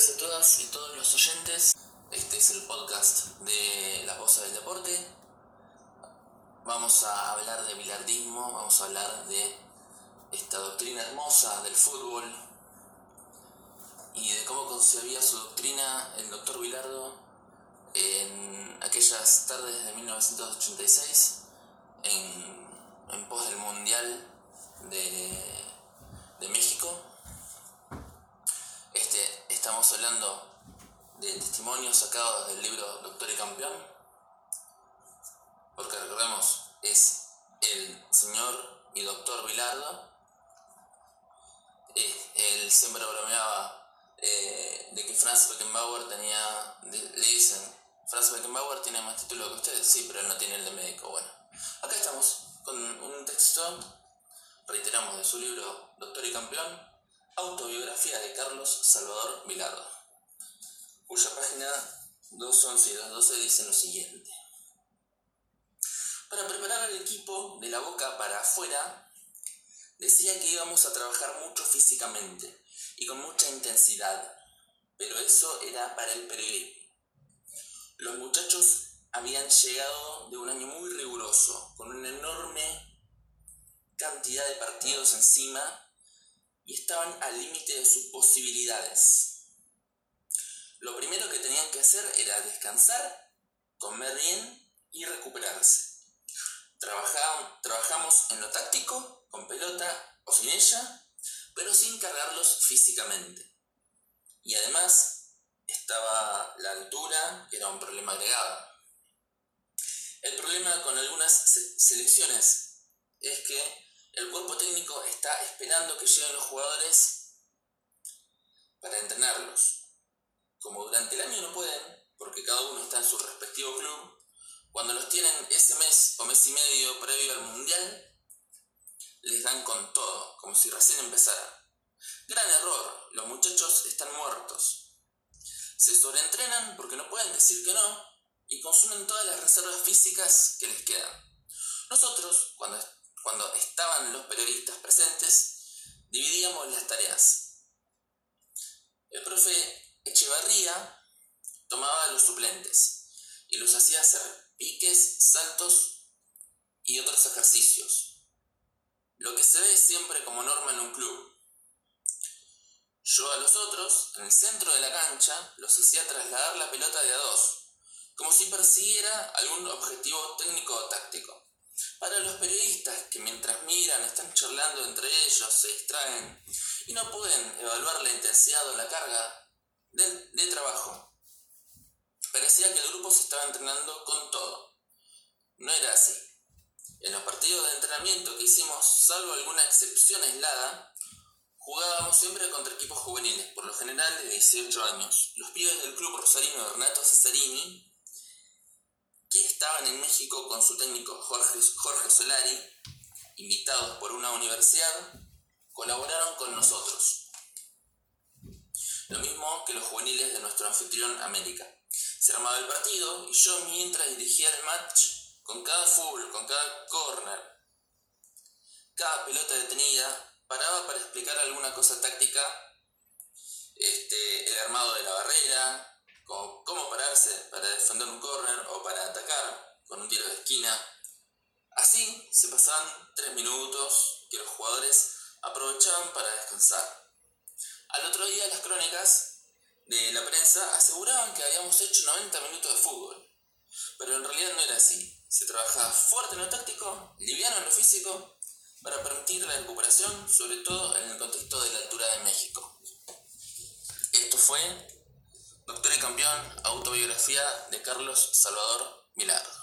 a todas y todos los oyentes. Este es el podcast de La Voz del Deporte. Vamos a hablar de bilardismo, vamos a hablar de esta doctrina hermosa del fútbol y de cómo concebía su doctrina el doctor Bilardo en aquellas tardes de 1986 en, pos del Mundial de, México estamos hablando de testimonios sacados del libro Doctor y Campeón, porque recordemos, es el señor y doctor Bilardo. Eh, él siempre bromeaba eh, de que Franz Beckenbauer tenía, le dicen, Franz Beckenbauer tiene más título que ustedes, sí, pero él no tiene el de médico. Bueno, acá estamos con un texto, reiteramos, de su libro Doctor y Campeón, Autobiografía de Carlos Salvador Milado, cuya página 211 y 212 dice lo siguiente. Para preparar al equipo de la boca para afuera, decía que íbamos a trabajar mucho físicamente y con mucha intensidad, pero eso era para el periodismo. Los muchachos habían llegado de un año muy riguroso, con una enorme cantidad de partidos encima y estaban al límite de sus posibilidades. Lo primero que tenían que hacer era descansar, comer bien y recuperarse. trabajamos en lo táctico, con pelota o sin ella, pero sin cargarlos físicamente. Y además estaba la altura, que era un problema agregado. El problema con algunas selecciones es que el cuerpo técnico está esperando que lleguen los jugadores para entrenarlos. Como durante el año no pueden, porque cada uno está en su respectivo club, cuando los tienen ese mes o mes y medio previo al mundial, les dan con todo, como si recién empezara. Gran error, los muchachos están muertos. Se sobreentrenan porque no pueden decir que no y consumen todas las reservas físicas que les quedan. Nosotros, cuando cuando estaban los periodistas presentes, dividíamos las tareas. El profe Echevarría tomaba a los suplentes y los hacía hacer piques, saltos y otros ejercicios. Lo que se ve siempre como norma en un club. Yo a los otros, en el centro de la cancha, los hacía trasladar la pelota de a dos, como si persiguiera algún objetivo técnico o táctico. Para los periodistas que mientras miran están charlando entre ellos, se distraen y no pueden evaluar la intensidad o la carga de, trabajo. Parecía que el grupo se estaba entrenando con todo. No era así. En los partidos de entrenamiento que hicimos, salvo alguna excepción aislada, jugábamos siempre contra equipos juveniles, por lo general de 18 años. Los pibes del club rosarino de Renato Cesarini que estaban en México con su técnico Jorge, Jorge Solari, invitados por una universidad, colaboraron con nosotros. Lo mismo que los juveniles de nuestro anfitrión América. Se armaba el partido y yo mientras dirigía el match, con cada full, con cada corner, cada pelota detenida, paraba para explicar alguna cosa táctica, este, el armado de la barrera, cómo pararse para defender un corner o para atacar con un tiro de esquina. Así se pasaban tres minutos que los jugadores aprovechaban para descansar. Al otro día las crónicas de la prensa aseguraban que habíamos hecho 90 minutos de fútbol, pero en realidad no era así. Se trabajaba fuerte en lo táctico, liviano en lo físico, para permitir la recuperación, sobre todo en el contexto de la altura de México. Esto fue Doctor y campeón, autobiografía de Carlos Salvador Milagro.